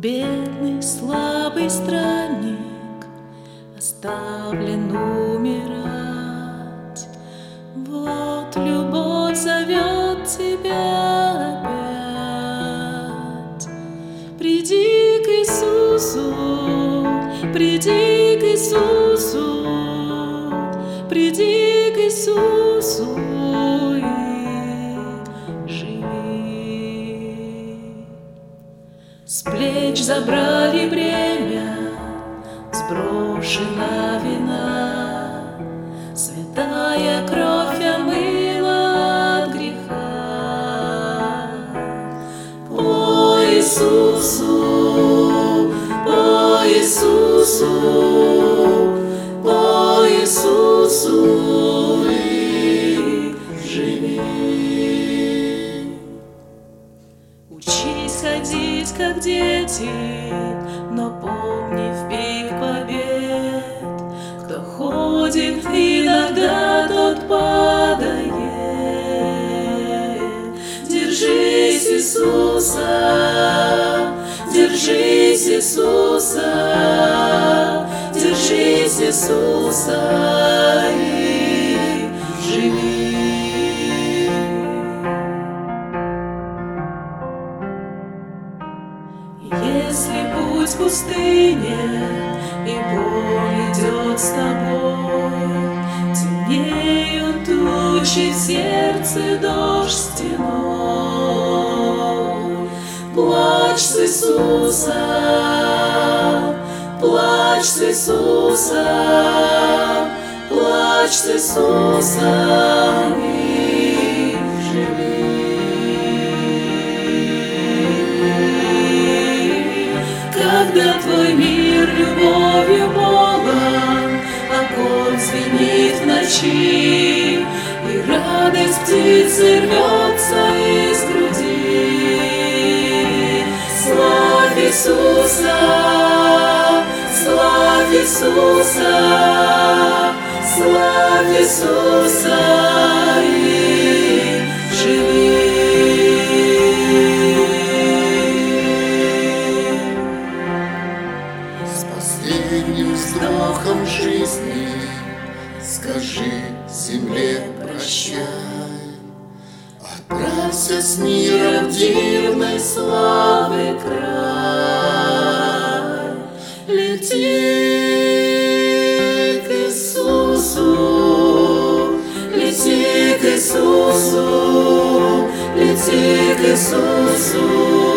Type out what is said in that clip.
Бедный, слабый странник Оставлен умирать. Вот любовь зовет тебя опять. Приди к Иисусу, приди к Иисусу Приди к Иисусу С плеч забрали бремя сброшена вина, Святая кровь омыла от греха. По Иисусу, по Иисусу, по Иисусу и живи. Учись ходить, как дети, но помни в пик побед, Кто ходит иногда, тот падает. Держись Иисуса, держись Иисуса, держись Иисуса и живи. В пустыне и боль идет с тобой, Темнеют тучи в сердце дождь стеной. Плачь с Иисуса, плачь с Иисуса, плачь с Иисуса Когда твой мир любовью полон, Огонь звенит в ночи, И радость птицы рвется из груди. Славь Иисуса, славь Иисуса, славь Иисуса Скажи земле прощай. Отправься с миром в дивной славы край. Лети к Иисусу, лети к Иисусу, лети к Иисусу